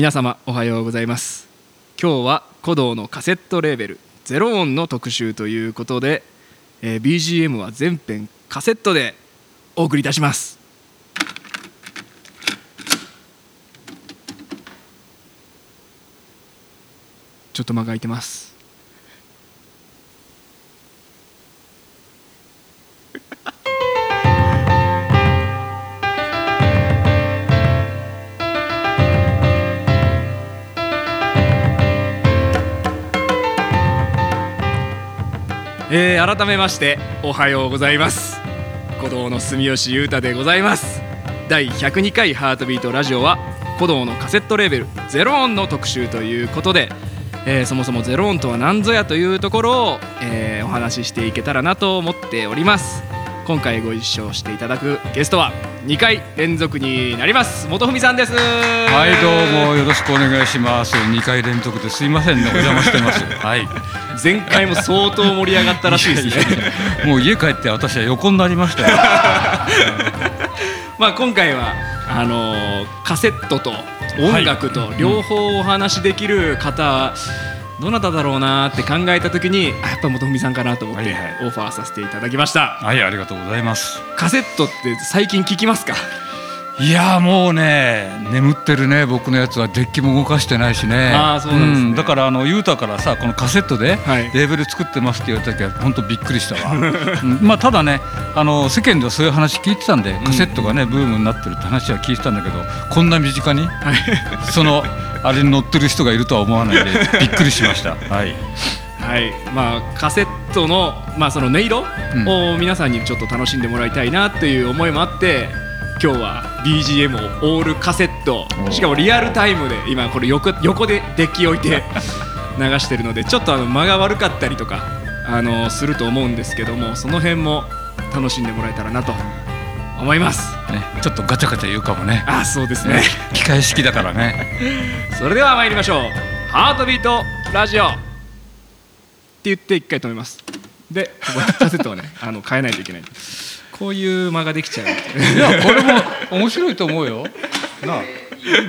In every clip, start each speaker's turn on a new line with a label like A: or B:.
A: 皆様おはようございます。今日は鼓動のカセットレーベルゼロ音の特集ということで、えー BGM は全編カセットでお送りいたします。ちょっと間が空いてます。えー改めましておはようございます。鼓動の住吉裕太でございます。第102回ハートビートラジオは鼓動のカセットレーベルゼロ音の特集ということで、えーそもそもゼロ音とは何ぞやというところを、えーお話ししていけたらなと思っております。今回ご一緒していただくゲストは2回連続になります。本文さんです。
B: はいどうもよろしくお願いします。2回連続ですいませんねお邪魔してます。はい。
A: 前回も相当盛り上がったらしいですね。
B: もう家帰って私は横になりましたよ。
A: まあ今回はあのーカセットと音楽と両方お話しできる方、どなただろうなって考えた時にあやっぱ本文さんかなと思って
B: はいはい。
A: オファーさせていただきました、
B: はいありがとうございます。
A: カセットって最近聞きますか？
B: いやーもうね眠ってるね僕のやつはデッキも動かしてないしね。
A: あーそうなんですね。
B: だからあの雄太からさこのカセットで
A: はい。
B: レーベル作ってますって言われた時は本当びっくりしたわ、うんまあただねあの世間ではそういう話聞いてたんでカセットがねブームになってるって話は聞いてたんだけどこんな身近に？その あれに乗ってる人がいるとは思わないで びっくりしました。はい。
A: はい。まあカセットの,、まあその音色
B: うん。
A: を皆さんにちょっと楽しんでもらいたいなっていう思いもあって今日は BGM をオールカセット。
B: お
A: しかもリアルタイムで今これ横横でデッキ置いて 流してるのでちょっとあの間が悪かったりとかあのすると思うんですけどもその辺も楽しんでもらえたらなと思います。
B: ね、ちょっとガチャガチャ言うかもね。
A: あそうですね。
B: 機械式だからね。
A: それでは参りましょう。ハートビートラジオ。って言って一回止めます。でここカセットをね あの変えないといけない。こういう間ができちゃう。い
B: やこれも面白いと思うよ。なあ。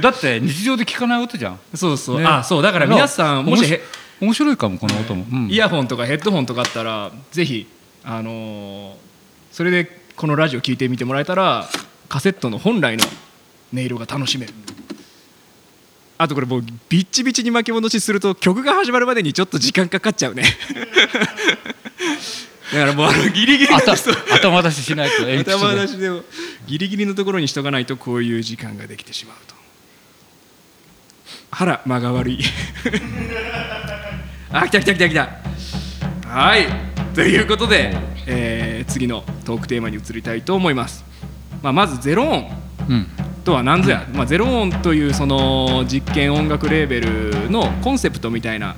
B: だって日常で聞かない音じゃん。
A: そうそう、
B: ね。
A: あそう。だから皆さんもしへ
B: 面白いかもこの音も、うん。
A: イヤホンとかヘッドホンとかあったらぜひあのーそれでこのラジオ聞いてみてもらえたらカセットの本来の音色が楽しめる。あとこれもうビッチビチに巻き戻しすると曲が始まるまでにちょっと時間かかっちゃうね。だからもうあのギリギリの
B: 頭頭出ししないと
A: 頭出しでもギリギリのところにしとかないとこういう時間ができてしまうと。あら間が悪い。あ来た来た来た来た。はいということで、えー次のトークテーマに移りたいと思います、まあ、まずゼロ音。
B: うん。
A: とは何ぞや、まあ、ゼロ音というその実験音楽レーベルのコンセプトみたいな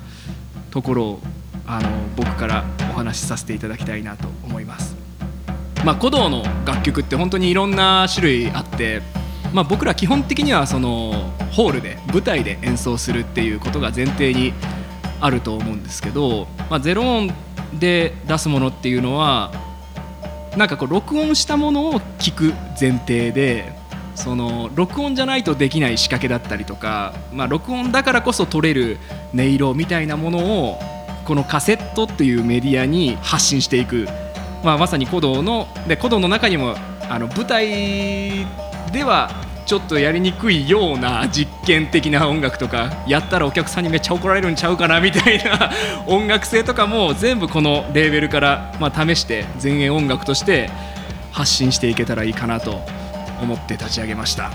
A: ところをあの僕からお話しさせていただきたいなと思います。まあ、古道の楽曲って本当にいろんな種類あって、まあ、僕ら基本的にはそのホールで舞台で演奏するっていうことが前提にあると思うんですけど、まあ、ゼロ音で出すものっていうのはなんかこう録音したものを聞く前提でその録音じゃないとできない仕掛けだったりとか、まあ、録音だからこそ取れる音色みたいなものをこのカセットっていうメディアに発信していく、まあ、まさに古道ので古道の中にもあの舞台ではちょっとやりにくいような実験的な音楽とかやったらお客さんにめっちゃ怒られるんちゃうかなみたいな 音楽性とかも全部このレーベルから、まあ、試して前衛音楽として発信していけたらいいかなと思って立ち上げました。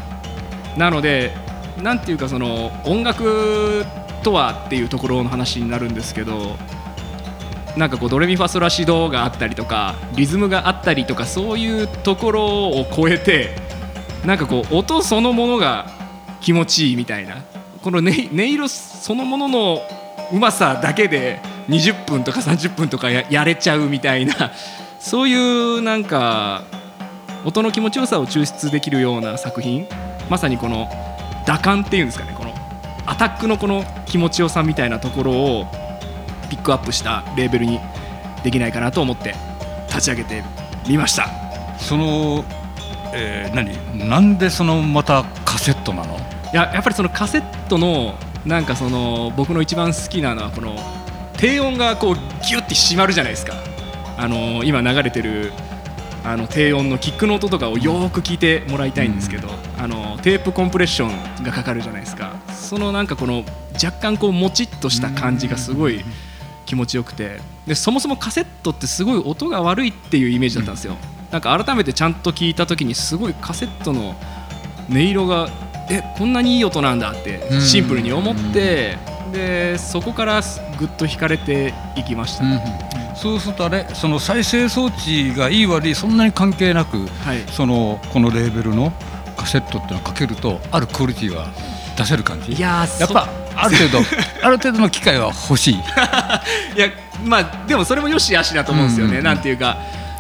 A: なのでなんていうかその音楽とはっていうところの話になるんですけどなんかこうドレミファソラシドがあったりとかリズムがあったりとかそういうところを超えてなんかこう音そのものが気持ちいいみたいな。この音色そのもののうまさだけで20分とか30分とかややれちゃうみたいな。そういうなんか音の気持ちよさを抽出できるような作品。まさにこの打感っていうんですかね。このアタックのこの気持ちよさみたいなところをピックアップしたレーベルにできないかなと思って立ち上げてみました。
B: その、えー、何？なんでそのまたカセットなの？
A: いややっぱりそのカセットのなんかその僕の一番好きなのはこの低音がこうギュッて締まるじゃないですか。あの今流れてるあの低音のキックの音とかをよく聞いてもらいたいんですけど、あのテープコンプレッションがかかるじゃないですか。そのなんかこの若干こうもちっとした感じがすごい気持ちよくて。でそもそもカセットってすごい音が悪いっていうイメージだったんですよ、なんか改めてちゃんと聞いた時にすごいカセットの音色がえこんなにいい音なんだってシンプルに思ってでそこからぐっと惹かれていきました、
B: うんそうするとあれその再生装置がいい悪いそんなに関係なく、
A: はい。
B: そのこのレーベルのカセットっていうのをかけるとあるクオリティは出せる感じ？
A: いやー
B: やっぱ ある程度ある程度の機会は欲しい。
A: いやまあでもそれもよしあしだと思うんですよね、
B: うんうんうん。
A: なんていうか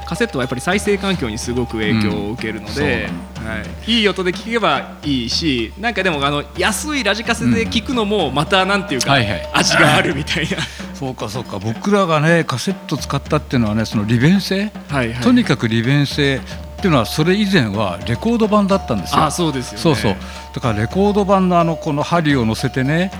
A: カセットはやっぱり再生環境にすごく影響を受けるので、はい、いい音で聴けばいいしなんかでもあの安いラジカセで聴くのもまたなんていうか、
B: はいはい。
A: 味があるみたいな。
B: そうかそうか。僕らがねカセット使ったっていうのはねその利便性、
A: はい、はい、
B: とにかく利便性っていうのはそれ以前はレコード版だったんですよ。
A: あそうですよね。
B: そうそう。だからレコード版のあのこの針を乗せてね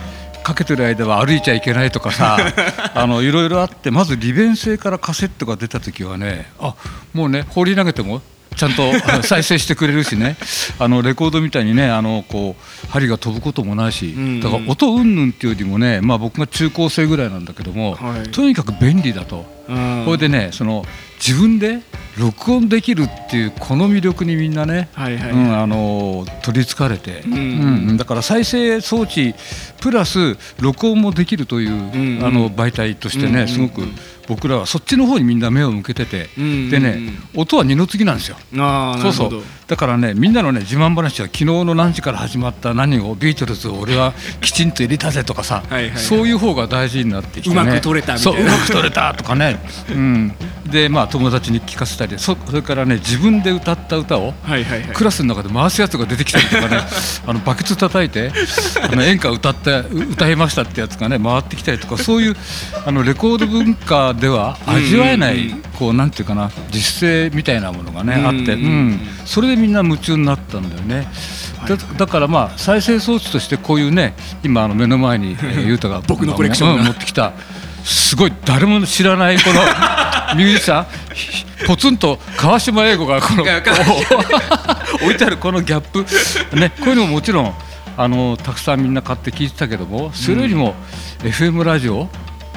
B: かけてる間は歩いちゃいけないとかさ あのいろいろあってまず利便性からカセットが出た時はねあもうね放り投げてもちゃんと 再生してくれるしね。あのレコードみたいにねあのこう針が飛ぶこともないし
A: んうん。
B: だから音云々っていうよりもね、まあ、僕が中高生ぐらいなんだけども、
A: はい。
B: とにかく便利だと。
A: うん。
B: これでねその自分で録音できるっていうこの魅力にみんなね、
A: はいはい、
B: うん、あの取りつかれて、
A: うん。
B: うんだから再生装置プラス録音もできるという、
A: んうん。
B: あの媒体としてね、
A: うんうんうん。
B: すごく僕らはそっちの方にみんな目を向けてて、
A: うんうんうん。
B: でね音は二の次なんですよ。そうそう。だからねみんなのね自慢話は昨日の何時から始まった何をビートルズを俺は きちんと入れたぜとかさ
A: はい
B: そういう方が大事になってきてね。
A: うまく撮れたみたいな。
B: そううまく撮れたとかね、うん、でまあ友達に聞かせたりそそれからね自分で歌った歌を
A: はいはいはい。
B: クラスの中で回すやつが出てきたりとかね。あのバケツ叩いてあの演歌歌ってう歌いましたってやつがね回ってきたりとかそういうあのレコード文化では味わえない、こうなんていうかな実践みたいなものがね、あって、それでみんな夢中になったんだよね。だだからまあ再生装置としてこういうね今あの目の前に、えー、ゆうたが
A: 僕のコレクション
B: 持ってきたすごい誰も知らないこの ミュージシャン。ポツンと川島英語がこの置いてあるこのギャップ。ねこういうのももちろんあのたくさんみんな買って聞いてたけどもそれよりも FM ラジオ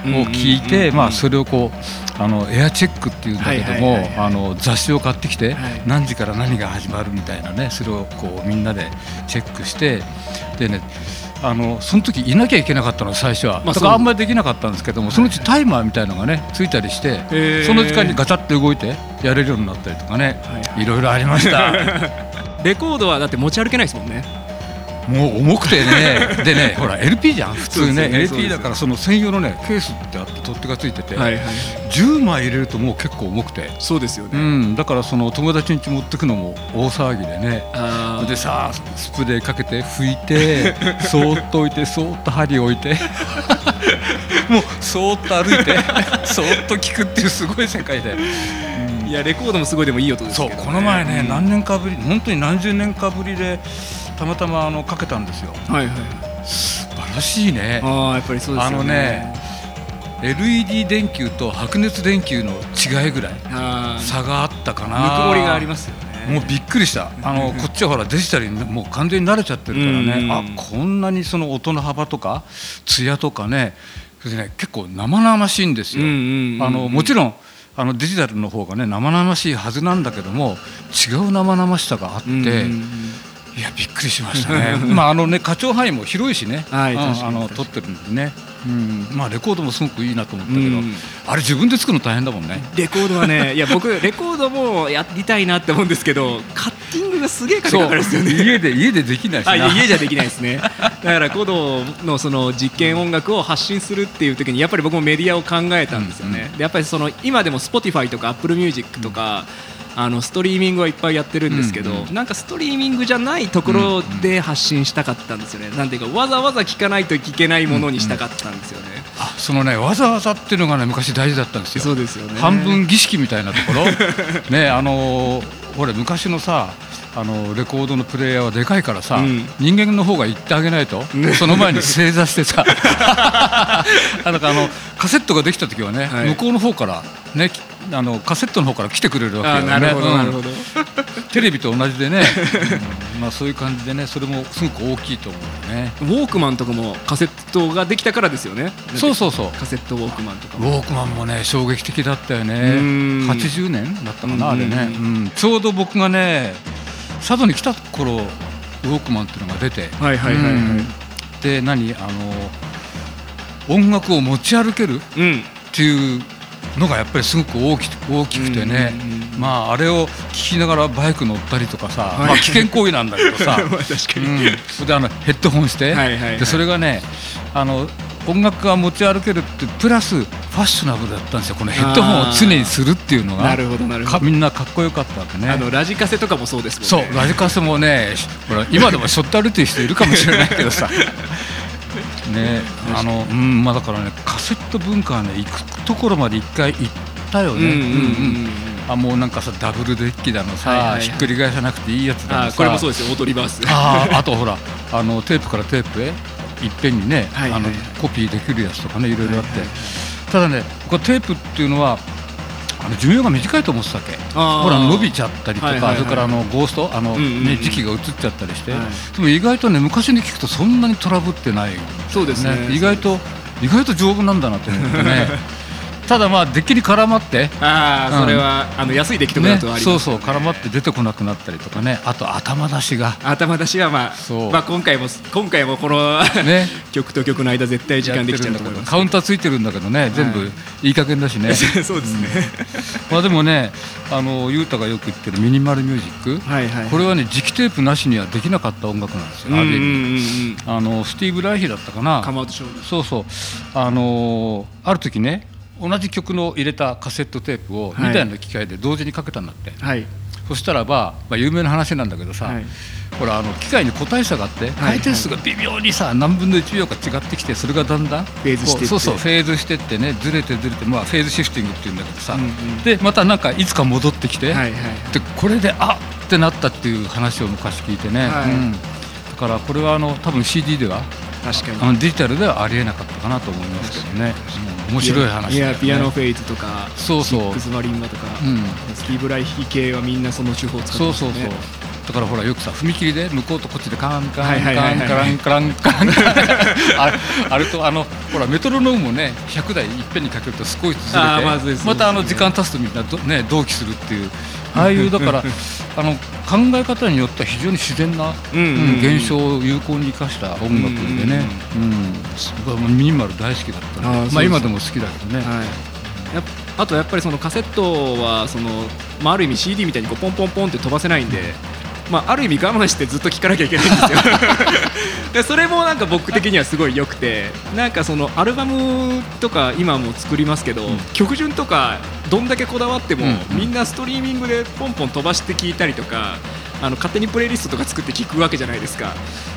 B: を聞いて、
A: うん
B: まあ、それをこうあのエアチェックっていうんだけどもあの雑誌を買ってきて、
A: はい。
B: 何時から何が始まるみたいなねそれをこうみんなでチェックしてでねあのその時いなきゃいけなかったの最初は、
A: まあ
B: だからあんまりできなかったんですけどもそのうちタイマーみたいのがねついたりして、その時間にガチャって動いてやれるようになったりとかね、
A: はい。
B: いろいろありました。
A: レコードはだって持ち歩けないですもんね
B: もう重くてね。でねほら LP じゃん。普通ね
A: ね。
B: LP だからその専用のねケースってあって取っ手がついてて、
A: はいはい。
B: 10枚入れるともう結構重くて、
A: そうですよね、
B: うん、だからその友達ん家持ってくのも大騒ぎでね。
A: あー。
B: でさスプレーかけて拭いて そーっと置いてそーっと針置いて。もうそーっと歩いてそーっと聞くっていうすごい世界で。
A: いやレコードもすごいでもいい音です
B: そう
A: けど、ね、
B: この前ね、
A: うん。
B: 何年かぶり本当に何十年かぶりでたまたまあのかけたんですよ。
A: はいはい。
B: 素晴らしいね。
A: ああやっぱりそうですよね。
B: あのね LED 電球と白熱電球の違いぐらい差があったかな。
A: ぬくもりがありますよね。
B: もうびっくりした。あの こっちはほらデジタルにもう完全に慣れちゃってるからね、
A: うん。
B: あこんなにその音の幅とか艶とかね。それでね結構生々しいんですよ、あのもちろんあのデジタルの方がね生々しいはずなんだけども違う生々しさがあって、いやびっくりしましたね。まああのね課長範囲も広いしね、
A: はい
B: あの撮ってるんでね、うん、まあレコードもすごくいいなと思ったけど、
A: うん。
B: あれ自分で作るの大変だもんね。
A: レコードはね いや僕レコードもやりたいなって思うんですけどカッティングがすげえ金かかるんですよね。
B: 家で家でできないしな。
A: 家じゃできないですね。だから古道のその実験音楽を発信するっていう時にやっぱり僕もメディアを考えたんですよね、でやっぱりその今でも Spotify とか Apple Music とか、あのストリーミングはいっぱいやってるんですけど、
B: うんうん。
A: なんかストリーミングじゃないところで発信したかったんですよね、なん。ていうかわざわざ聞かないと聞けないものにしたかったんですよね、
B: あそのねわざわざっていうのがね昔大事だったんですよ。
A: そうですよね。
B: 半分儀式みたいなところ？ねあのーほれ昔のさあのレコードのプレイヤーはでかいからさ、
A: うん。
B: 人間の方が行ってあげないと、その前に正座してさ あのカセットができた時はね、
A: はい。
B: 向こうの方からねきあのカセットの方から来てくれるわけよ。ね。
A: あなるほど
B: うん。
A: なるほど、
B: テレビと同じでね、う んまあそういう感じでねそれもすごく大きいと思うよね。
A: ウォークマンとかもカセットができたからですよね。
B: そうそうそう。
A: カセットウォークマンとか
B: ウ
A: も
B: ォークマンもね衝撃的だったよね。
A: ん。
B: 80年だったかなあれね、
A: うん
B: うん。ちょうど僕がね佐渡に来た頃ウォークマンっていうのが出て。
A: はいはいはいはい。
B: うん。で何？あの音楽を持ち歩ける
A: うん。
B: っていうのがやっぱりすごく大き大きくてね、まああれを聞きながらバイク乗ったりとかさ、
A: はい。
B: まあ危険行為なんだけどさ。
A: まあ確かに、
B: うん、それであのヘッドホンして、でそれがねあの音楽が持ち歩けるってプラスファッショナブルだったんですよ。このヘッドホンを常にするっていうのが。
A: なるほどなるほど。
B: かみんなかっこよかったわけね。
A: あのラジカセとかもそうですもん
B: そう
A: ね
B: ラジカセもねしほら今でもしょって歩いてる人いるかもしれないけどさ ね。あのうんまあだからねカセット文化はね行くところまで一回行ったよね。
A: うんうんうんうん
B: あもうなんかさダブルデッキだのさ、
A: はいはいはい。
B: ひっくり返さなくていいやつだのさ。
A: あこれもそうですよ。オートリバース。
B: あーあとほらあのテープからテープへいっぺんにね、
A: はいはいはい
B: あのコピーできるやつとかねいろいろあって、
A: はいはい
B: ただね僕はテープっていうのはあの寿命が短いと思ってたわけ？ほら伸びちゃったりとか、
A: はいはいはい。
B: それからあのゴースト？あの、
A: うんうんうん
B: ね、時期が移っちゃったりして、
A: はい。
B: でも意外とね昔に聞くとそんなにトラブってない、
A: そうですね。
B: 意外と意外と丈夫なんだなと思ってね ただまあデッキに絡まってうん。
A: ああそれは、あの安い出来とか
B: ね
A: だとあります、
B: そうそう絡まって出てこなくなったりとかね。あと頭出しが。
A: 頭出しはまあ
B: そう。
A: まあ今回も今回もこの、
B: ね。
A: 曲と曲の間絶対時間できちゃうと思います。
B: カウンターついてるんだけどね、全部いい加減だしね。
A: そうですね、
B: まあでもねあのユータがよく言ってるミニマルミュージック、
A: はいはい
B: これはね磁気テープなしにはできなかった音楽なんですよ、ある意味
A: うんうんうん。
B: あのスティーブ・ライヒだったかな。そうそう。あのーある時ね同じ曲の入れたカセットテープを
A: はい
B: 2台の機械で同時にかけたんだって、
A: はい。
B: そしたらば、まあ、有名な話なんだけどさ、
A: はい。
B: ほらあの機械に個体差があって回転数が微妙にさ何分の1秒か違ってきてそれがだんだんフ
A: ェーズして
B: そうそうフェーズしてってねずれてずれて、まあ、フェーズシフティングっていうんだけどさ、
A: うんうん。
B: でまたなんかいつか戻ってきて、
A: はいはい
B: でこれであってなったっていう話を昔聞いてね、
A: はい。
B: うん、だからこれはあの多分 CD では
A: 確かに。
B: あのデジタルではありえなかったかなと思いますけどね、うん面白い話ね。
A: いやピアノフェイズとか
B: そうそう。
A: シックスマリンバとか、
B: うん。
A: スティーブ・ライヒ系はみんなその手法を使ってますよね。
B: そうそうそう。だからほらよくさ踏切で向こうとこっちでカンカンカンカランカランカランカラン。あれあれとあのほらメトロノームもね100台いっぺんにかけると少しずれて
A: ま
B: たあの時間経つとみんなどね同期するっていうああいうだから あの考え方によっては非常に自然な、
A: うん
B: 現象を有効に生かした音楽でね、うんミニマル大好きだったんで
A: あ
B: まあ今でも好きだけどね、
A: あとやっぱりそのカセットはその、まあ、ある意味 CD みたいにこうポンポンポンって飛ばせないんで、まあ、ある意味我慢してずっと聴かなきゃいけないんですよ。でそれもなんか僕的にはすごい良くてなんかそのアルバムとか今も作りますけど、
B: うん。
A: 曲順とかどんだけこだわっても、
B: うん。
A: みんなストリーミングでポンポン飛ばして聴いたりとかあの勝手にプレイリストとか作って聴くわけじゃないですか。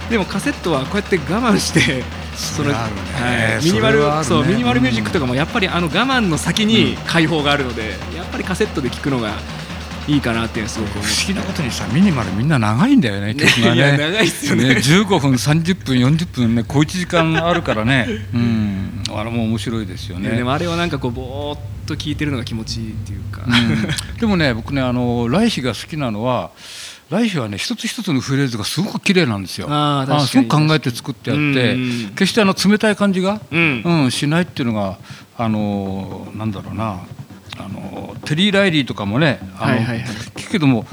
A: でもカセットはこうやって我慢してそのミニマル
B: そ
A: うミニマルミュージックとかもやっぱりあの我慢の先に解放があるので、やっぱりカセットで聴くのがいいかなってすごく思
B: 不思議なことにさミニマルみんな長いんだよね曲が
A: いや
B: ね
A: 長いっすよね。
B: ね15分30分40分ね小1時間あるからね。うん。あれも面白いですよ
A: う、
B: ね
A: でもあれはなんかこうぼーっと聴いてるのが気持ちいいっていうか、
B: うん。でもね僕ねあのライヒが好きなのはライヒはね一つ一つのフレーズがすごく綺麗なんですよ。
A: あー確かに。
B: すごく考えて作ってあって、
A: うん。
B: 決してあの冷たい感じが、
A: うん。
B: うん、しないっていうのがあのなんだろうなあのテリー・ライリーとかもねあの、
A: はいはいはい。
B: 聞くけども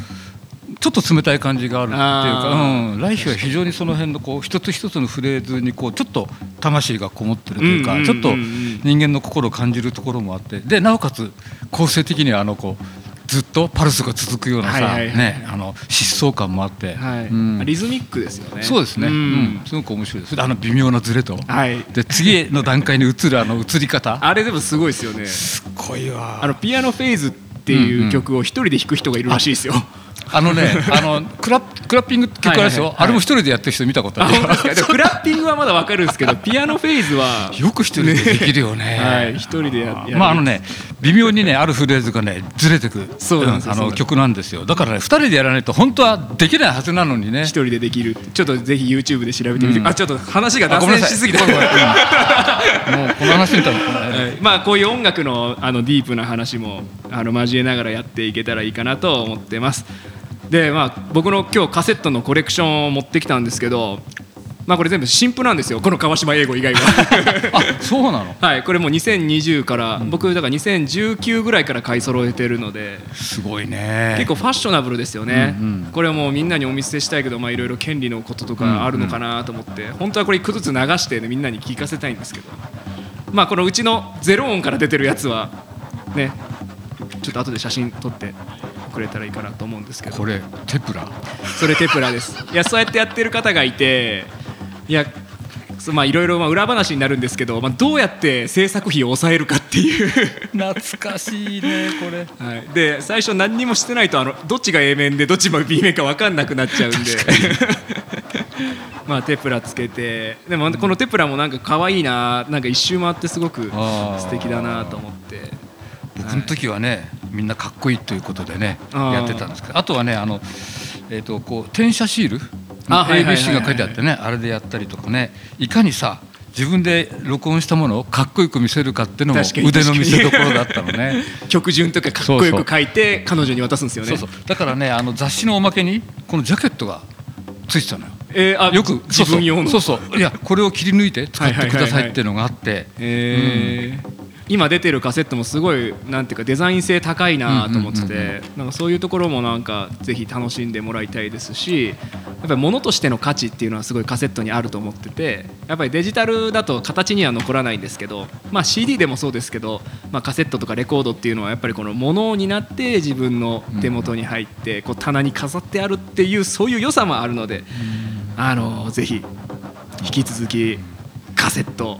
B: ちょっと冷たい感じがあるっていうか、うん、ライヒは非常にその辺のこう一つ一つのフレーズにこうちょっと魂がこもってるというか、
A: うんうんうんうん。
B: ちょっと人間の心を感じるところもあって。でなおかつ構成的にはあのこうずっとパルスが続くようなさ、
A: はいはいはい。
B: ね、あの疾走感もあって、
A: はい。
B: うん。
A: リズミックですよね。
B: そうですね、
A: う
B: うん。んすごく面白いです。あの微妙なズレと、
A: はい。
B: で次の段階に移るあの移り方。
A: あれでもすごいですよね。
B: すっごいわ。
A: あのピアノフェイズっていう曲を一人で弾く人がいるらしいですよ、
B: あのねあのクラクラッピング結構あるでしょ、
A: はいはいはい。
B: あれも一人でやってる人見たことある。
A: クラッピングはまだわかるんですけど ピアノフェーズは
B: よく一人でできるよね。
A: はい。一人でや
B: まああのね微妙にねあるフレーズがねずれてく
A: そうなんです
B: あの曲なんですよ。だからね二人でやらないと本当はできないはずなのにね
A: 一人でできる。ちょっとぜひ YouTube で調べてみて、
B: うん。
A: あちょっと話が脱線しすぎ
B: もうこの話みたいな。
A: はい。まあこういう音楽のあのディープな話もあの交えながらやっていけたらいいかなと思ってます。でまあ僕の今日カセットのコレクションを持ってきたんですけどまあこれ全部新譜なんですよ。この川島英語以外は。
B: あそうなの？
A: はいこれもう2020から、僕だから2019ぐらいから買い揃えてるので。す
B: ごいね。
A: 結構ファッショナブルですよね、
B: うんうん。
A: これはもうみんなにお見せしたいけどまあいろいろ権利のこととかあるのかなと思って、本当はこれ一個ずつ流して、ね、みんなに聞かせたいんですけど。まあこのうちのゼロ音から出てるやつはねちょっと後で写真撮ってくれたらいいかなと思うんですけど。
B: これテプラ？
A: それテプラです。いやそうやってやってる方がいていやそうまあいろいろまあ裏話になるんですけど、まあ、どうやって制作費を抑えるかっていう。
B: 懐かしいねこれ。
A: はい、で最初何にもしてないとあのどっちが A 面でどっちが B 面か分かんなくなっちゃうんで。まあテプラつけて。でもこのテプラもなんか可愛いななんか一周回ってすごく素敵だなと思って。
B: 僕の時はねみんなかっこいいということでねやってたんですけど。あとはねあのえっとこう転写シール ABC が書いてあってねあれでやったりとかね。いかにさ自分で録音したものをかっこよく見せるかっていうのも腕の見せ所だったのね。
A: 曲順とかかっこよく書いて彼女に渡すんですよね。
B: そうそう。だからねあの雑誌のおまけにこのジャケットがついてたのよ。
A: えーあ
B: よく
A: 自分用の。
B: そうそう。そうそういやこれを切り抜いて使ってくださいっていうのがあって。
A: えー今出てるカセットもすごいなんていうかデザイン性高いなと思っててなんかそういうところもなんかぜひ楽しんでもらいたいですしやっぱり物としての価値っていうのはすごいカセットにあると思っててやっぱりデジタルだと形には残らないんですけど、まあ、CD でもそうですけど、まあ、カセットとかレコードっていうのはやっぱりこの物になって自分の手元に入ってこう棚に飾ってあるっていうそういう良さもあるのであのぜひ引き続きカセット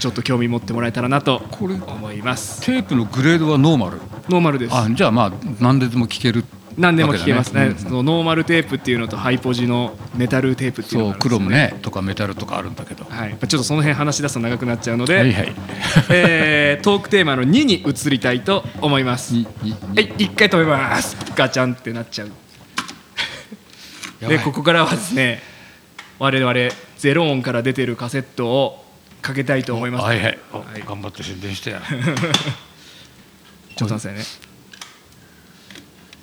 A: ちょっと興味持ってもらえたらなと思います。
B: テープのグレードはノーマル？
A: ノーマルです。
B: あじゃあまあ何でも聴ける
A: 何でも聞けますね。
B: わけだね
A: そのノーマルテープっていうのとハイポジのメタルテープっていうの
B: そう
A: があるんですよ
B: クロムねとかメタルとかあるんだけど。
A: はい、ちょっとその辺話し出すと長くなっちゃうので、
B: はいはい。
A: えートークテーマの2に移りたいと思います。はい、一回止めます。ガチャンってなっちゃう。で、ここからはですね、我々ゼロ音から出てるカセットをかけたいと思います。
B: はいはい、お
A: はい
B: 頑張って宣伝してや
A: ちょっと待ってね。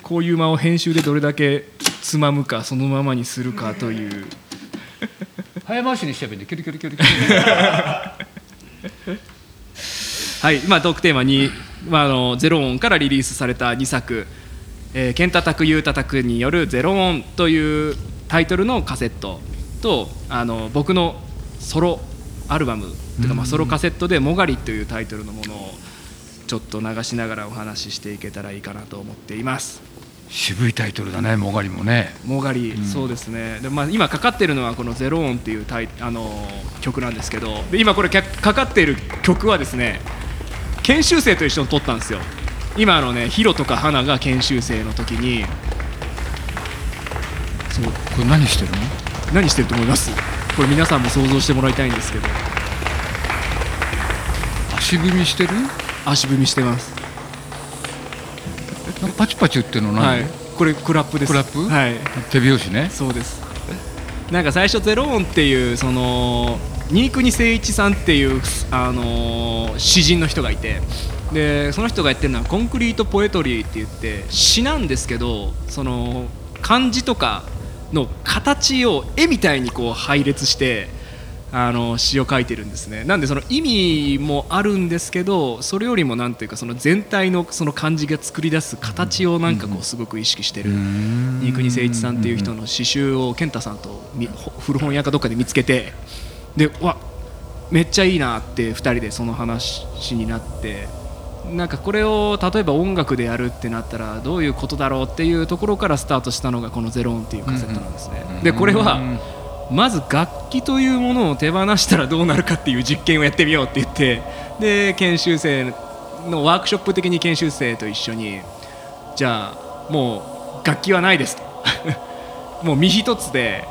A: こういう間を編集でどれだけつまむかそのままにするかという。
B: 早回しにしちゃえばいいんでキュリキュリキュリキュリ
A: はい、まあ、トークテーマに、まあ、あのゼロ音からリリースされた2作「えー、ケンタタクユータタク」による「ゼロ音」というタイトルのカセットとあの僕のソロアルバムとか、まあ、ソロカセットで「もがり」というタイトルのものをちょっと流しながらお話ししていけたらいいかなと思っています。
B: 渋いタイトルだねもがりもね。
A: もがり、そうですね。で、まあ、今かかってるのはこの「ゼロ音」っていうタイあの曲なんですけどで今これかかかっている曲はですね研修生と一緒に撮ったんですよ。今あのねヒロとか花が研修生の時に。そう
B: これ何してるの？
A: 何してると思います？これ皆さんも想像してもらいたいんですけど。
B: 足踏みしてる？
A: 足踏みしてます。
B: パチパチっていうの何、
A: はい。これクラップです。
B: クラップ？
A: はい。
B: 手拍子ね。
A: そうです。なんか最初ゼロ音っていうその新国誠一さんっていうあのー詩人の人がいて。でその人がやってるのはコンクリートポエトリーって言って詩なんですけどその漢字とかの形を絵みたいにこう配列してあの詩を書いてるんですね。なんでその意味もあるんですけどそれよりもなんていうかその全体のその漢字が作り出す形をなんかこうすごく意識してる。新国誠一さんっていう人の詩集を健太さんと古本屋かどっかで見つけてでうわめっちゃいいなって2人でその話になってなんかこれを例えば音楽でやるってなったらどういうことだろうっていうところからスタートしたのがこの「ゼロ音」っていうカセットなんですね。でこれはまず楽器というものを手放したらどうなるかっていう実験をやってみようって言ってで研修生のワークショップ的に研修生と一緒にじゃあもう楽器はないですと。もう身一つで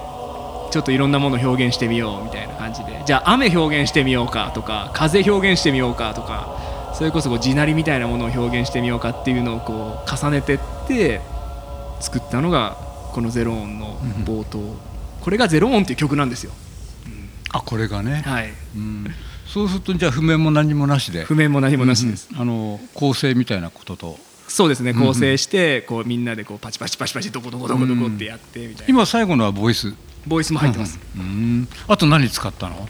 A: ちょっといろんなものを表現してみようみたいな感じで。じゃあ雨表現してみようかとか風表現してみようかとかそれこそこう地鳴りみたいなものを表現してみようかっていうのをこう重ねてって作ったのがこの「ゼロ音」の冒頭、これが「ゼロ音」っていう曲なんですよ。
B: あこれがね、
A: はい、
B: うん、そうするとじゃあ譜面も何もなしで。
A: 譜面も何もなしです、
B: うんあの構成みたいなことと。
A: そうですね。
B: うんうん。
A: 構成してこうみんなでこうパチパチパチパチどこどこどこどこってやってみたいな、
B: 今最後のはボイス。
A: ボイスも入ってます、
B: うんうん。あと何使ったの？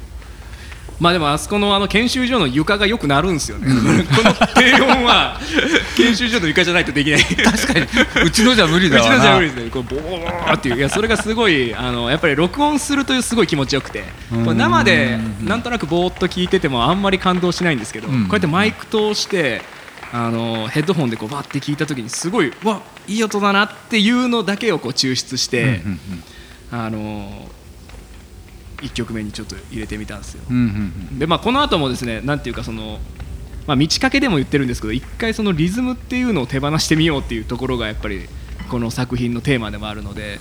A: まあでもあそこのあの研修所の床がよくなるんですよね。この低音は研修所の床じゃないとできない。
B: 確かに。うちのじゃ無理
A: うち
B: だわな。
A: のじゃ無理ですね。こうボーっていう。いやそれがすごいあのやっぱり録音するというすごい気持ちよくて。生でなんとなくぼーっと聞いててもあんまり感動しないんですけどこ
B: うん。
A: うやってマイク通してあのヘッドホンでこうバッて聞いた時にすごいわいい音だなっていうのだけをこう抽出して、
B: うんうん。
A: あの1曲目にちょっと入れてみたんですよ。
B: うんうんうん
A: でまあこの後もですねなんていうかその、まあ、道かけでも言ってるんですけど一回そのリズムっていうのを手放してみようっていうところがやっぱりこの作品のテーマでもあるので。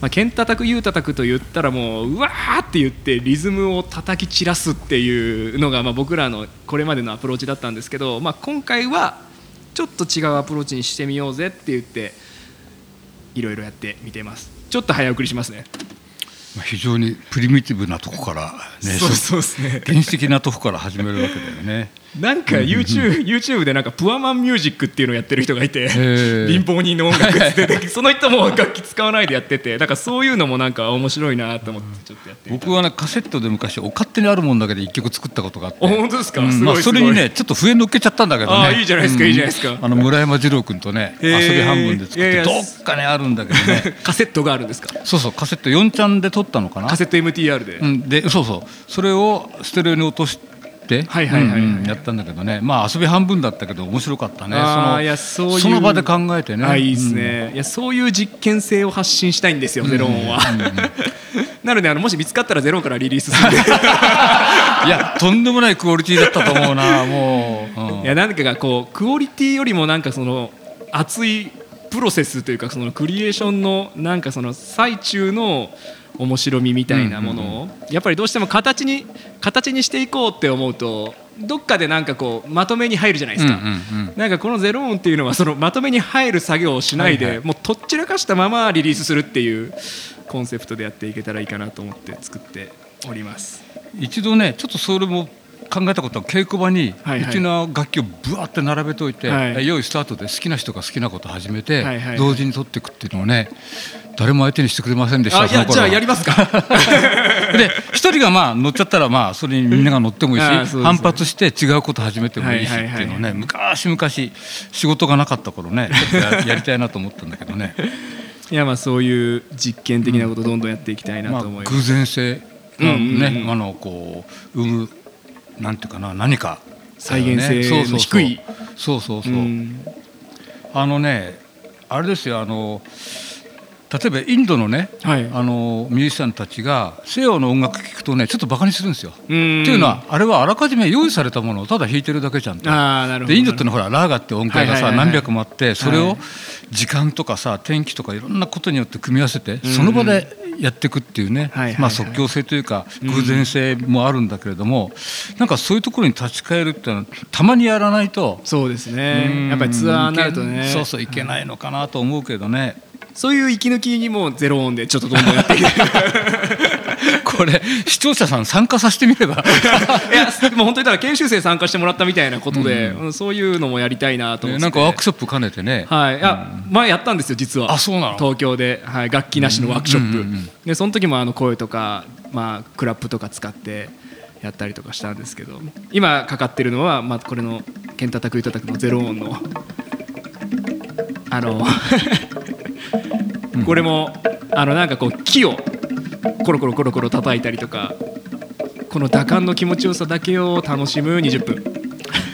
A: まあ、剣叩く優叩くと言ったらもううわーって言ってリズムを叩き散らすっていうのがまあ僕らのこれまでのアプローチだったんですけど、まあ、今回はちょっと違うアプローチにしてみようぜって言っていろいろやってみてますちょっと早送りしますね
B: まあ非常にプリミティブなとこからね
A: そうそうですね。
B: 原始的なとこから始めるわけだよね
A: なんか YouTube, YouTube でなんかプアマンミュージックっていうのをやってる人がいて
B: ー。
A: 貧乏人の音楽って出て その人も楽器使わないでやっててだからそういうのもなんか面白いなと思ってちょっとやって
B: 僕はねカセットで昔お勝手にあるもんだけで一曲作ったことがあって。
A: あ本当ですか、
B: まあ、それにねちょっと笛乗っけちゃったんだけどね。
A: あいいじゃないですかいいじゃないですか。
B: あの村山二郎君とね遊び半分で作ってどっかにあるんだけどね。
A: カセットがあるんですか？
B: そうそうカセット4ちゃんで撮ったのかな。
A: カセット MTR で、
B: うん、でそうそう。それをステレオに落として
A: はいはいはいはい。
B: うんうんやったんだけどね。まあ遊び半分だったけど面白かったね。その
A: そういう
B: その場で考えてね。
A: あいいですね、いやそういう実験性を発信したいんですよ、ゼロ音は、なのであのもし見つかったらゼロ音からリリースする
B: いやとんでもないクオリティだったと思うなもう、うん。
A: いやなんかがこうクオリティよりもなんかその熱いプロセスというかそのクリエーションのなんかその最中の面白みみたいなものを。やっぱりどうしても形に形にしていこうって思うとどっかでなんかこうまとめに入るじゃないですか。なんかこのゼロ音っていうのはそのまとめに入る作業をしないで、
B: はいはい。
A: もうとっちらかしたままリリースするっていうコンセプトでやっていけたらいいかなと思って作っております。
B: 一度ねちょっとそれも考えたことは稽古場に
A: はいはい。う
B: ちの楽器をぶわって並べておいて、
A: はい。
B: 用意スタートで好きな人が好きなことを始めて、
A: はいはい
B: 同時に取っていくっていうのをね誰も相手にしてくれませんでした
A: あいやじゃあやりますか。
B: で一人がまあ乗っちゃったらまあそれにみんなが乗ってもいいし、反発して違うこと始めてもいいしって
A: はい
B: うのをね昔々仕事がなかった頃ねや やりたいなと思ったんだけどね。
A: いやまあそういう実験的なことをどんどんやっていきたいな
B: まあ
A: と思います。
B: 偶然性が
A: うんうんうん。
B: ねあのこう生むなんていうかな何か
A: 再現性の
B: そうそうそう。
A: 低い。
B: そうそうそう、
A: うん。
B: あのねあれですよあの例えばインドのね、
A: はい。
B: あのミュージシャンたちが西洋の音楽聴くとねちょっとバカにするんですよ。って
A: うん
B: いうのはあれはあらかじめ用意されたものをただ弾いてるだけじゃんと。
A: ああなるほど。
B: でインドってのはほらラーガって音階がさ何百もあってそれを
A: はい
B: 時間とかさ天気とかいろんなことによって組み合わせてその場でやっていくっていうねまあ即興性というか偶然性もあるんだけれどもなんかそういうところに立ち返るっていうのはたまにやらないと
A: そうです
B: うん
A: ね。やっぱりツアーになるとね。
B: そうそういけないのかなと思うけどね。
A: そういう息抜きにもゼロ音でちょっとどんどんやっていく。
B: これ視聴者さん参加させてみれば。
A: いやもう本当にだから研修生参加してもらったみたいなことで、うん。そういうのもやりたいなと思って。
B: なんかワークショップ兼ねてね、
A: はい、いや前やったんですよ実は。
B: あそうなの？
A: 東京で、はい、楽器なしのワークショップ、
B: うんうんうん。
A: でその時もあの声とか、まあ、クラップとか使ってやったりとかしたんですけど。今かかってるのは、まあ、これの「ケンタタクイタタク」のゼロ音のあのこれもあのなんかこう木をコロコロコロコロ叩いたりとかこの打感の気持ちよさだけを楽しむ20分、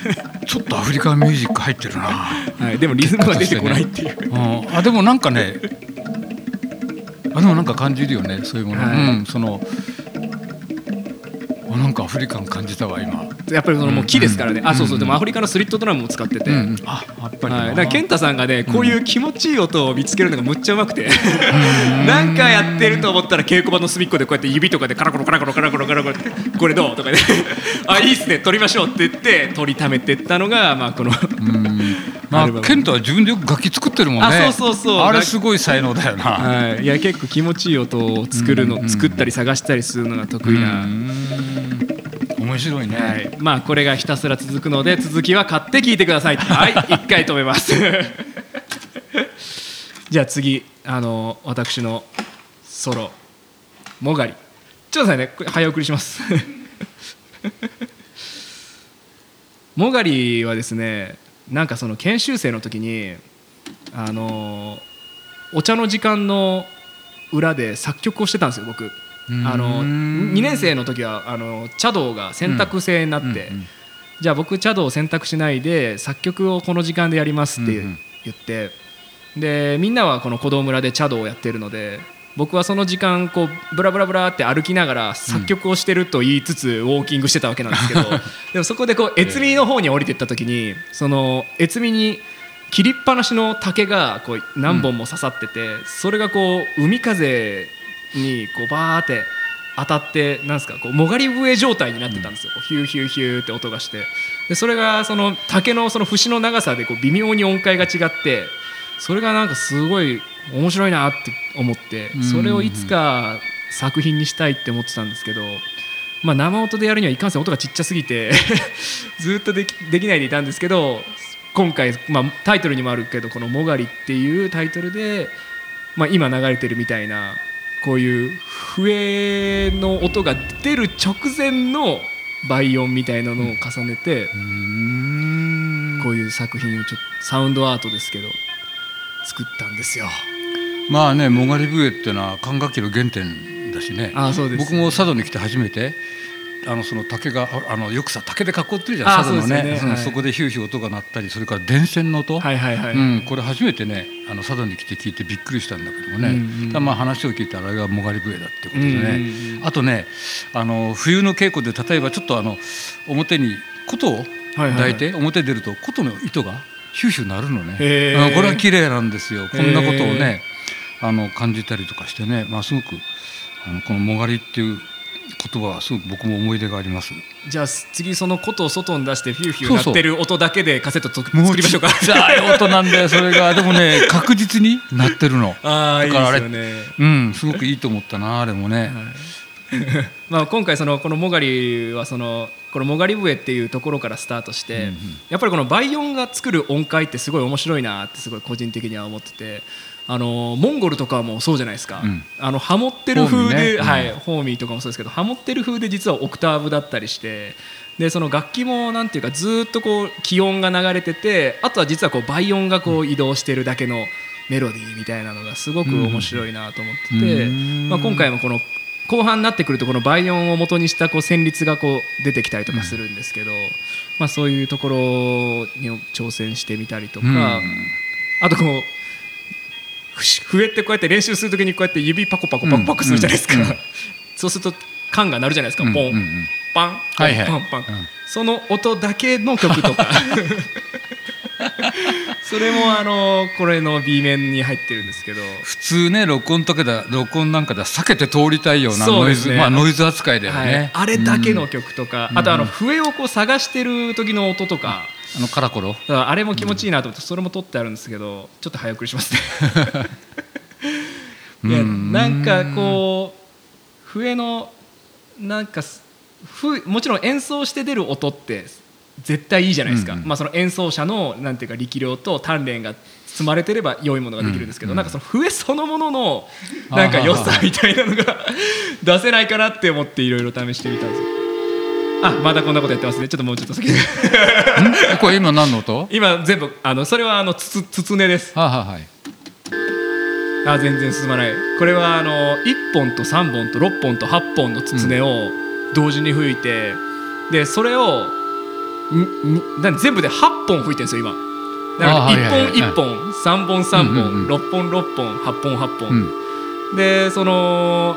B: ちょっとアフリカンミュージック入ってるな、
A: はい、でもリズムが出てこないっていう。
B: うん、あでもなんかねあでもなんか感じるよねそういうもの、
A: はい。
B: うん、そのあなんかアフリカン感じたわ今
A: やっぱりそのもう木ですからね、
B: うん
A: あそうそう。でもアフリカのスリットドラムも使ってて、
B: うんあやっぱり。な
A: はい、だから健太さんがねこういう気持ちいい音を見つけるのがむっちゃうまくて。なんかやってると思ったら稽古場の隅っこでこうやって指とかでカラコロカラコロカラコロカラコロって「これどう?」とかで「あいいっすね撮りましょう」って言って撮りためてったのがまあこの
B: まあケントは自分でよく楽器作ってるもんね
A: あそうそうそう
B: あれすごい才能だよな
A: はい、いや結構気持ちいい音を作るの、作ったり探したりするのが得意な、
B: 面白いね、
A: はい、まあこれがひたすら続くので続きは買って聞いてください。はい。一回止めます。じゃあ次あの私のソロ「もがり」ちょっと待ってね。早送りします。もがりはですねなんかその研修生の時にあのお茶の時間の裏で作曲をしてたんですよ僕。あの2年生の時はあの茶道が選択制になって、
B: うんうん
A: じゃあ僕茶道を選択しないで作曲をこの時間でやりますって
B: うんうん。
A: 言って、でみんなはこの古道村で茶道をやってるので僕はその時間こうブラブラブラって歩きながら作曲をしてると言いつつウォーキングしてたわけなんですけど、でもそこでこう越美の方に降りてった時にその越美に切りっぱなしの竹がこう何本も刺さってて、それがこう海風にこうバーって当たってなんですかこうもがり笛状態になってたんですよ、こうヒューヒューヒューって音がして。でそれがその竹のその節の長さでこう微妙に音階が違ってそれがなんかすごい面白いなって思って
B: うん。
A: それをいつか作品にしたいって思ってたんですけど、まあ、生音でやるにはいかんせん音がちっちゃすぎて ずっとできできないでいたんですけど今回、まあ、タイトルにもあるけどこの「もがり」っていうタイトルで、まあ、今流れてるみたいなこういう笛の音が出る直前の倍音みたいなのを重ねて、こういう作品をちょっとサウンドアートですけど作ったんですよ。
B: まあねもがり笛っていうのは管楽器の原点だしね。
A: あそうです
B: 僕も佐渡に来て初めてあのその竹がああのよくさ竹で囲ってるじゃん
A: あ
B: 佐渡のね。
A: ねはい
B: うんそこでヒューヒュー音が鳴ったりそれから電線の音、
A: はいはいはい。
B: うん、これ初めてねあの佐渡に来て聞いてびっくりしたんだけどもね、
A: うんうん
B: まあ話を聞いたらあれがもがり笛だってことでね、
A: うんうんうん。
B: あとねあの冬の稽古で例えばちょっとあの表に琴を
A: はいはい。
B: 抱いて表出ると琴の糸がヒューヒュー鳴るのね、これは綺麗なんですよ。こんなことを
A: へ
B: ねあの感じたりとかしてね、まあ、すごくあのこの「もがり」っていう言葉はすごく僕も思い出があります。
A: じゃあ次その琴を外に出してフューフュー鳴ってる音だけでカセットと作りましょうか。
B: ちっちゃい音なんだよそれがでもね確実に鳴ってるの。
A: ああいい
B: だからあれ
A: ですよね。
B: うん、すごくいいと思ったなあれもね。
A: まあ今回そのこのもがりはそのこのもがり笛っていうところからスタートして、やっぱりこの倍音が作る音階ってすごい面白いなってすごい個人的には思ってて。あのモンゴルとかもそうじゃないですか、
B: うん。
A: あのハモってる風で、
B: ホーミーね。うん。
A: はい、ホーミーとかもそうですけどハモってる風で実はオクターブだったりしてでその楽器もなんていうかずっとこう気温が流れててあとは実はこう倍音がこう移動してるだけのメロディーみたいなのがすごく面白いなと思ってて、
B: うん。
A: まあ、今回もこの後半になってくるとこの倍音を元にしたこう旋律がこう出てきたりとかするんですけど、まあ、そういうところに挑戦してみたりとか、
B: うん。
A: あとこう笛ってこうやって練習するときにこうやって指パコパコパコパコするじゃないですか、そうすると缶が鳴るじゃないですか、
B: うん
A: ポン、パンポン、
B: はい。はい
A: パンパン、
B: うん。
A: その音だけの曲とか。それもあのこれの B 面に入ってるんですけど。
B: 普通ね録音とかだ録音なんかでは避けて通りたいようなノイズ、
A: ね
B: まあノイズ扱いだよ
A: はい。
B: ね。
A: あれだけの曲とか、
B: うん。
A: あとあの笛をこう探してる時の音とか、
B: あのカラコロ？
A: あれも気持ちいいなと思ってそれも撮ってあるんですけどちょっと早送りしますね。いや
B: うん
A: なんかこう笛のなんかもちろん演奏して出る音って絶対いいじゃないですか、
B: うんうん。
A: まあ、その演奏者のなんていうか力量と鍛錬が積まれてれば良いものができるんですけど、
B: うん。
A: なんかその笛そのもののなんか良さみたいなのが 出せないかなって思っていろいろ試してみたんですよあまだこんなことやってますね。ちょっともうちょっと先。
B: ん？これ今何の音？
A: 今全部あのそれはあのつつつつねです。
B: はいはいはい。
A: あ全然進まない。これはあの1本と3本と6本と8本のつつねを同時に吹いて、でそれを全部で8本吹いてるんですよ今。だから
B: あはいはいはい。
A: 1本1本3本3本、
B: うんうんうん
A: 6本6本8本8本、
B: うん。
A: でその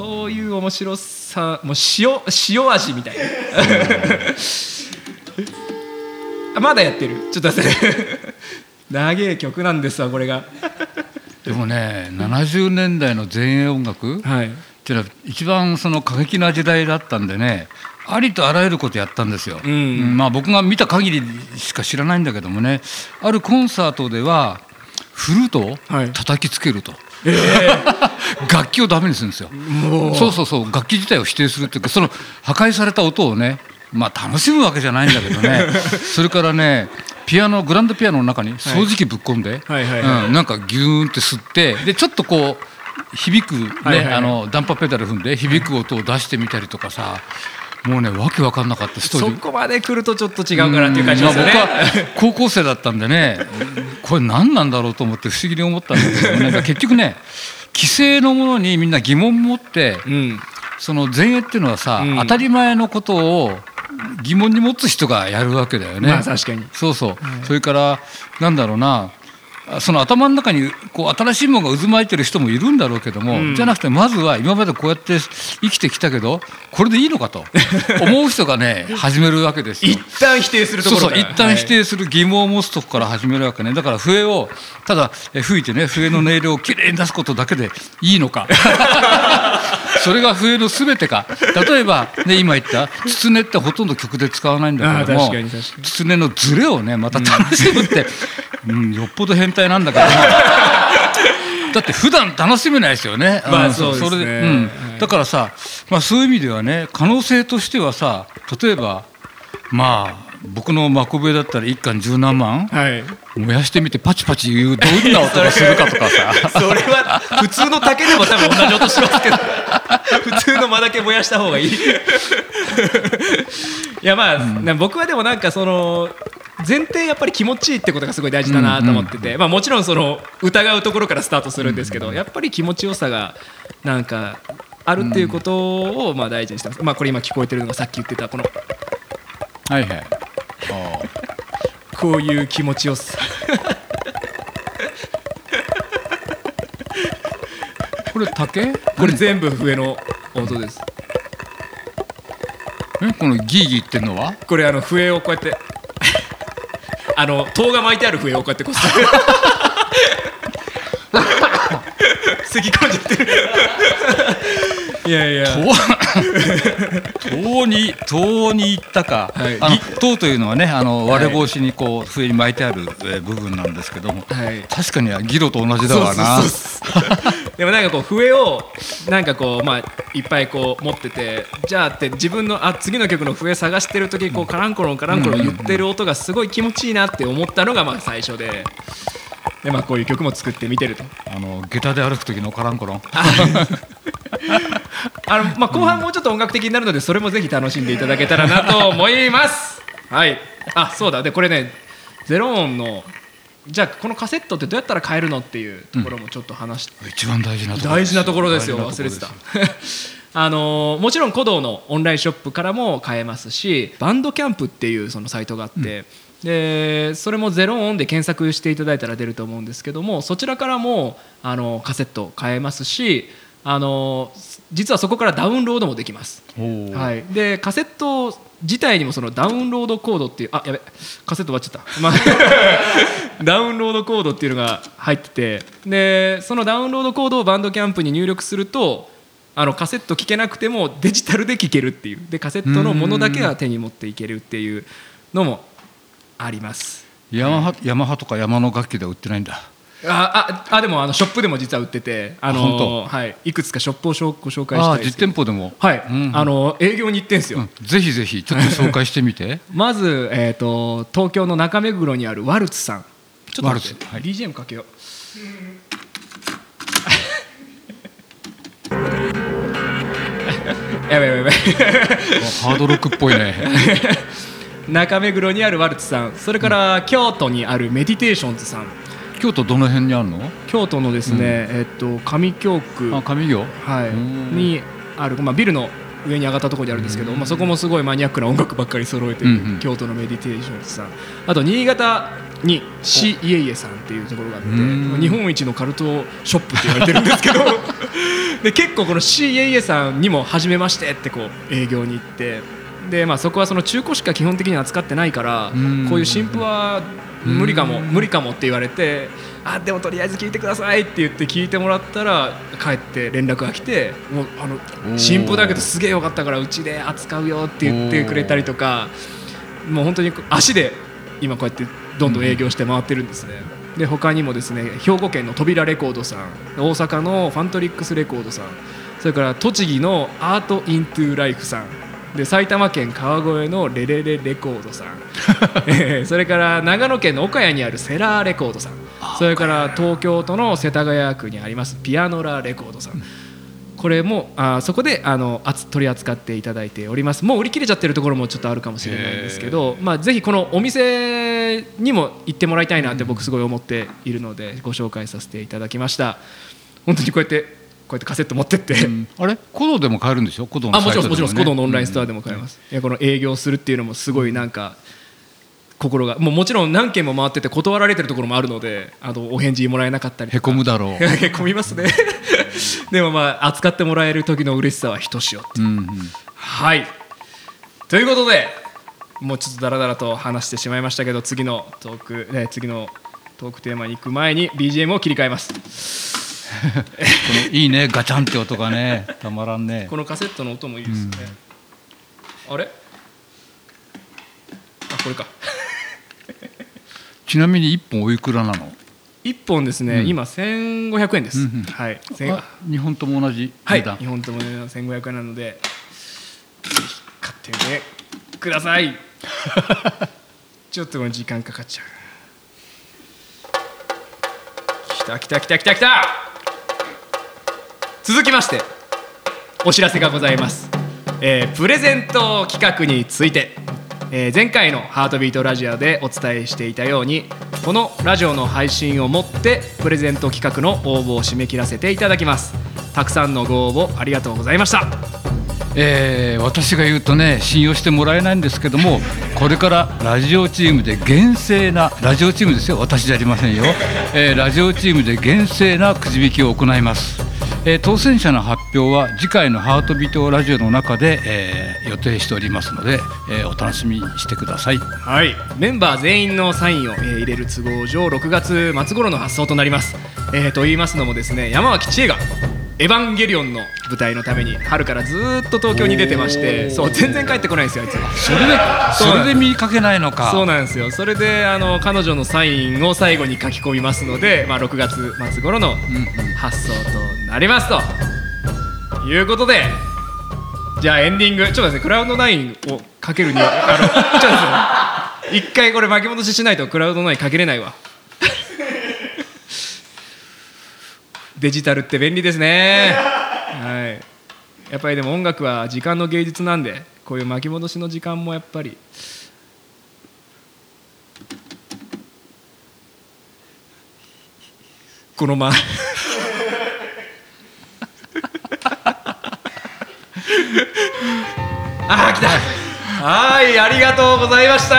A: そういう面白さもう塩塩味みたいな。まだやってる。ちょっと待って。長え曲なんですわこれが。
B: でもね70年代の前衛音楽、はい、っていうのは一番その過激な時代だったんでねありとあらゆることやったんですよ、うん、まあ僕が見た限りしか知らないんだけどもねあるコンサートではフルートを叩きつけると、はいえー、楽器をダメにするんですよ。そうそうそう。楽器自体を否定するっていうかその破壊された音をねまあ楽しむわけじゃないんだけどね。それからねピアノグランドピアノの中に掃除機ぶっ込んで、はいうん、なんかギューンって吸ってでちょっとこう響くね、あのダンパーペダル踏んで響く音を出してみたりとかさもうねわけわかんなかった。
A: ストーリー。そこまで来るとちょっと違うかなっていう感じですよね、まあ、僕
B: は高校生だったんでねこれ何なんだろうと思って不思議に思ったんだけど、なんか結局ね規制のものにみんな疑問持って、うん、その前衛っていうのはさ、うん、当たり前のことを疑問に持つ人がやるわけだよね。
A: まあ、確かに
B: そうそう、それからなんだろうなその頭の中にこう新しいものが渦巻いてる人もいるんだろうけども、うん、じゃなくてまずは今までこうやって生きてきたけどこれでいいのかと 思う人がね始めるわけですよ。
A: 一旦否定するところ
B: そうそう一旦否定する疑問を持つとこから始めるわけね。だから笛をただ吹いてね笛の音色をきれいに出すことだけでいいのか。それが笛の全てか。例えば、ね、今言った狐ってほとんど曲で使わないんだけども狐のズレをねまた楽しむって、うん、よっぽど変態なんだけども。だって普段楽しめないですよね。
A: まあそうですね。うん、
B: だからさ、まあそういう意味ではね、可能性としてはさ、例えばまあ僕のマコ笛だったら一貫十何万、はい、燃やしてみてパチパチいうどんな音がするかとかさ。
A: それは普通の竹でも多分同じ音しますけど。普通の間だけ燃やした方がいい。いやまあ、うん、僕はでもなんかその前提やっぱり気持ちいいってことがすごい大事だなと思ってて、まあ、もちろんその疑うところからスタートするんですけど、やっぱり気持ちよさがなんかあるっていうことをまあ大事にしてます、まあ、これ今聞こえてるのがさっき言ってたこの。
B: はいはい
A: こういう気持ちよさ。
B: これ竹？
A: これ全部笛の音です。
B: えこのギーギーってのは？
A: これあの笛をこうやって。あの塔が巻いてある笛をこうやってこす 咳込んじゃってるいやいや。
B: 塔に塔に行ったか、はい、あの塔というのはねあの割れ防止にこう笛に巻いてある部分なんですけども、はい、確かにはギロと同じだわな。
A: でもなんかこう笛をなんかこうまあいっぱいこう持っててじゃあって自分のあ次の曲の笛探してる時こうカランコロンカランコロン言ってる音がすごい気持ちいいなって思ったのがまあ最初で。でまあこういう曲も作ってみてると。
B: あの下駄で歩く時のカランコロン。
A: あの、まあ、後半もうちょっと音楽的になるのでそれもぜひ楽しんでいただけたらなと思います。はい。あそうだ。でこれねゼロ音のじゃあこのカセットってどうやったら買えるのっていうところもちょっと話し、
B: うん、一番大事なと
A: ころ大事なところですよ。忘れてた。あのもちろん古道のオンラインショップからも買えますしバンドキャンプっていうそのサイトがあって、うんでそれも「ゼロオン」で検索していただいたら出ると思うんですけどもそちらからもあのカセット買えますしあの実はそこからダウンロードもできます、はい、でカセット自体にもそのダウンロードコードっていうあやべカセット終わっちゃった、まあ、ダウンロードコードっていうのが入っててでそのダウンロードコードをバンドキャンプに入力するとあのカセット聴けなくてもデジタルで聴けるっていう。でカセットのものだけは手に持っていけるっていうのもあります。
B: ヤマハヤマハとか山の楽器では売ってないんだ。
A: あああでもあのショップでも実は売っててあのはい、いくつかショップをご紹介したい。
B: 実店舗でも。
A: はい、うんうん、あの営業に行ってんですよ、うん、
B: ぜひぜひちょっと紹介してみて。
A: まず、えーと、東京の中目黒にあるワルツさん。ちょっと待って、はい、BGM かけよう。やばいやばいやばい
B: ハードロックっぽいね
A: 中目黒にあるワルツさん。それから京都にあるメディテーションズさん。
B: 京都どの辺にあるの？
A: 京都のですね、えっと上京区。
B: あ上京？
A: はい、にある、まあ、ビルの上に上がったところにあるんですけど、まあ、そこもすごいマニアックな音楽ばっかり揃えてる、
B: うんうん。
A: 京都のメディテーションズさん。あと新潟にシイエイエさんっていうところがあって
B: うん。
A: 日本一のカルトショップって言われてるんですけど。で結構このシイエイエさんにも初めましてってこう営業に行ってで、まあ、そこはその中古しか基本的に扱ってないから
B: うん。
A: こういう新譜は無理かも無理かもって言われてあでもとりあえず聞いてくださいって言って聞いてもらったら帰って連絡が来てもうあの新譜だけどすげえよかったからうちで扱うよって言ってくれたりとかもう本当に足で今こうやってどんどん営業して回ってるんですね。で他にもですね兵庫県の扉レコードさん大阪のファントリックスレコードさんそれから栃木のアート・イントゥ・ライフさんで埼玉県川越のレレレレコードさん。えーそれから長野県の岡谷にあるセラーレコードさん。それから東京都の世田谷区にありますピアノラレコードさん。これもあそこであのあつ取り扱っていただいております。もう売り切れちゃってるところもちょっとあるかもしれないんですけど、まあ、ぜひこのお店にも行ってもらいたいなって僕すごい思っているのでご紹介させていただきました。本当にこうやってこうやってカセット持ってって、
B: あれ？古道でも買えるんでしょ？古道の
A: あもちろんもちろん
B: サイトで
A: 古道のオンラインストアでも買えます、いやこの営業するっていうのもすごいなんか心がもうもちろん何件も回ってて断られてるところもあるのであのお返事もらえなかったり
B: へこむだろう。
A: へこみますね。でもまあ扱ってもらえる時の嬉しさはひとしおって。
B: うんうん。
A: はい。ということでもうちょっとだらだらと話してしまいましたけど次のトーク、ね、次のトークテーマに行く前に BGM を切り替えます。
B: こ のいいねガチャンって音がねたまらんね。
A: このカセットの音もいいですね、あれ？あこれか。
B: ちなみに一本おいくらなの
A: ？1本ですね、
B: うん。
A: 今1500円です、
B: うんうん。
A: はい。千
B: あ日本とも同じ
A: はい。
B: 値段、
A: 日本ともね1500円なのでぜひ買ってみてください。ちょっと時間かかっちゃう。きたきたきたきたきた続きましてお知らせがございます、えープレゼント企画について、えー前回の「ハートビートラジオ」でお伝えしていたようにこのラジオの配信をもってプレゼント企画の応募を締め切らせていただきます。たくさんのご応募ありがとうございました。
B: えー私が言うとね信用してもらえないんですけども これからラジオチームで厳正なラジオチームですよ。私じゃありませんよ、えーラジオチームで厳正なくじ引きを行います、えー当選者の発表は次回の「ハートビートラジオ」の中で、えー予定しておりますので、えーお楽しみにしてください。
A: はい、メンバー全員のサインを、えー入れる都合上6月末頃の発送となります、えーと言いますのもですね山脇千恵が「エヴァンゲリオン」の舞台のために春からずーっと東京に出てましてそう全然帰ってこないんですよあいつは
B: それでそれで見かけないのか。
A: そうなんですよ。それであの彼女のサインを最後に書き込みますので、まあ、6月末頃の発送となりますと。いうことでじゃあエンディング。ちょっとですねクラウドナインをかけるにはあのちょっとですね一回これ巻き戻ししないとクラウドナインかけれないわデジタルって便利ですね。はい。やっぱりでも音楽は時間の芸術なんでこういう巻き戻しの時間もやっぱり。このまあー来たはいありがとうございました。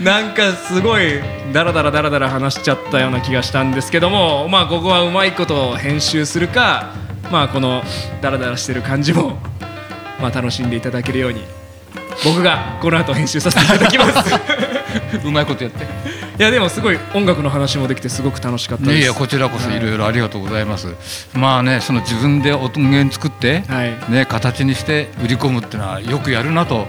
A: なんかすごいダラダラダラダラ話しちゃったような気がしたんですけどもまあここはうまいこと編集するかまあこのダラダラしてる感じもまあ楽しんでいただけるように僕がこの後編集させていただきます。
B: うまいことやって
A: いやでもすごい音楽の話もできてすごく楽しかったです。
B: いやこちらこそい。ろいろありがとうございます、まあねその自分で音源作って、
A: はい。
B: ね形にして売り込むってのはよくやるなと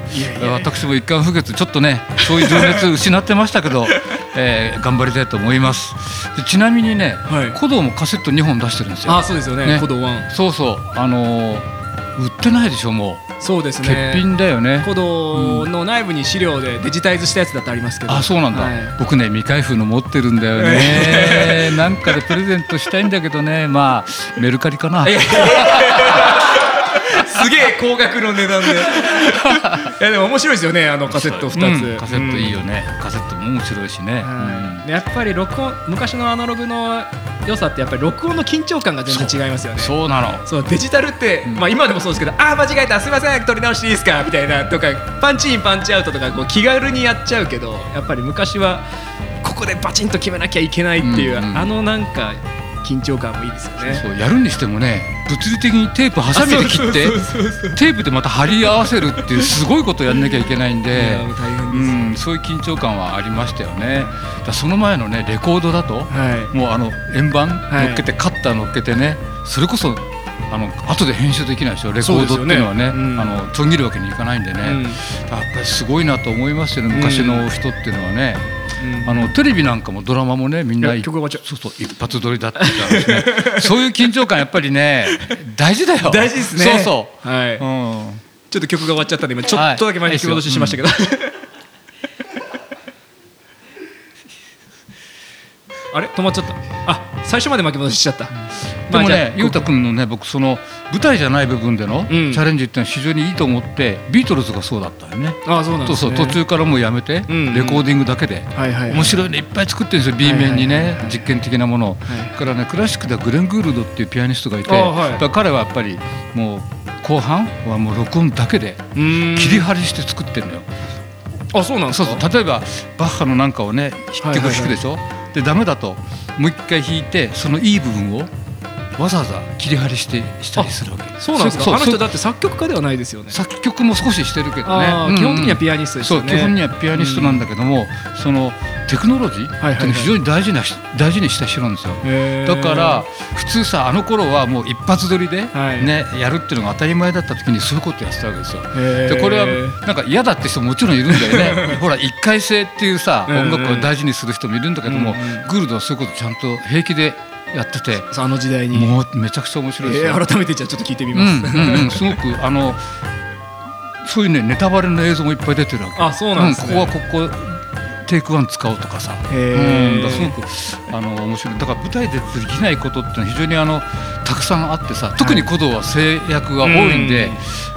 B: 私も一貫不月ちょっとねそういう情熱失ってましたけど、えー頑張りたいと思います。でちなみにね、
A: はい。
B: 古道もカセット2本出してるんですよ。
A: あそうですよね
B: ね。
A: 鼓動ワン。
B: そうそう。あのー売ってないでしょも
A: そうです
B: う
A: ね。
B: 欠品だよね。
A: 鼓動の内部に資料でデジタイズしたやつだってありますけど。
B: あそうなんだ、
A: はい。
B: 僕ね未開封の持ってるんだよね。なんかでプレゼントしたいんだけどね。まあメルカリかな。
A: す すげえ高額の値段で。いやでも面白いですよねあのカセット2つ、
B: うんカセットいいよね、カセットも面白いしね、
A: はい。やっぱり録音昔のアナログの良さってやっぱり録音の緊張感が全然違いますよね。
B: そうなの。
A: そうデジタルって、
B: ん。
A: まあ、今でもそうですけど「ああ間違えたすいません撮り直していいですか」みたいなとかパンチインパンチアウトとかこう気軽にやっちゃうけどやっぱり昔はここでバチンと決めなきゃいけないっていう、
B: うんうん。
A: あのなんか緊張感もいいですよね。
B: そうやるにしてもね物理的にテープハサミで切ってテープでまた貼り合わせるっていうすごいことやんなきゃいけないん
A: い
B: でそういう緊張感はありましたよね。その前のねレコードだと
A: はい。
B: もうあの円盤
A: はい。
B: 乗っけて、カッター乗っけてねそれこそあの後で編集できないでしょレコードっていうのはね。
A: ね。うん。
B: あの途切るわけにいかないんでね、
A: うん。
B: やっぱりすごいなと思いますよね昔の人っていうのはね、
A: うん
B: あのテレビなんかもドラマもねみんなそうそう一発撮りだったからですね。そういう緊張感やっぱりね大事だよ。
A: 大事ですね。
B: そうそう、
A: はい、
B: うん。
A: ちょっと曲が終わっちゃったんで今ちょっとだけ巻き戻ししましたけど、あれ？止まっちゃった。あ最初まで巻き戻ししちゃった、
B: でもね裕太君のね僕その舞台じゃない部分でのチ
A: ん。
B: ャレンジっていうのは非常にいいと思ってビートルズがそうだったよね。
A: あそうなんですね。
B: そうそう途中からもうやめてレコーディングだけで。
A: はいはいはい。
B: 面白いねいっぱい作ってるんですよ B 面にね実験的なもの。をからねクラシックではグレン・グールドっていうピアニストがいて彼はやっぱりもう後半はもう録音だけで切り張りして作ってるのよ。
A: あそうなんです
B: そう
A: か
B: そう。例えばバッハのなんかをね
A: はい
B: 曲弾くでしょ？でダメだと。もう一回弾いてそのいい部分をわざわざ切り張りしてしたりするわけ。
A: そうなんですか？あの人だって作曲家ではないですよね。
B: 作曲も少ししてるけどね。
A: 基本的にはピアニストですね。
B: 基本にはピアニストなんだけども、そのテクノロジーって非常に大事なし大事にした人なんですよ。だから普通さあの頃はもう一発撮りで、
A: はい。
B: ねやるっていうのが当たり前だった時にそういうことやってたわけですよ。でこれはなんか嫌だって人ももちろんいるんだよね。ほら一回性っていうさ音楽を大事にする人もいるんだけども、
A: うんうん。
B: グールドはそういうことちゃんと平気でやってて
A: あの時代に。
B: もうめちゃくちゃ面白いですよ、
A: えー改めてじゃあちょっと聞いてみ
B: うん
A: ます、
B: うんうん、すごくあのそういうねネタバレの映像もいっぱい出てるわけ。
A: あそうなんですね。
B: ここはここテイクワン使おうとかさ、うん、すごくあの面白い。だから舞台でできないことってのは非常にあのたくさんあってさ特に古道は制約が多いんで、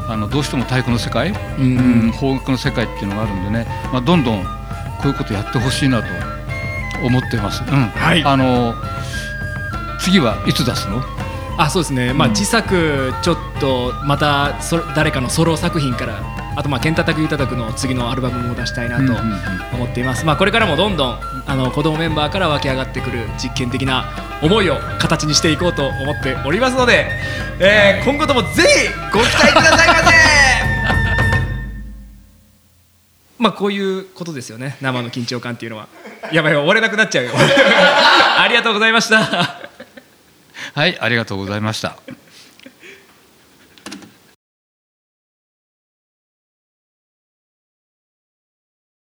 B: あのどうしても太鼓の世界、
A: うん。
B: うん邦楽の世界っていうのがあるんでね、まあ、どんどんこういうことやってほしいなと思ってます。うん。
A: はい。
B: あの次はいつ出すの？
A: あそうですね、まあ、
B: うん。
A: 自作ちょっとまたそ誰かのソロ作品からあとまあ「ケンタタクユタタク」の次のアルバムも出したいなと思っています、まあ、これからもどんどんあの子供メンバーから湧き上がってくる実験的な思いを形にしていこうと思っておりますので、えー今後ともぜひご期待くださいませ。まあこういうことですよね。生の緊張感っていうのは。やばい終われなくなっちゃうよ。ありがとうございました
B: はいありがとうございました。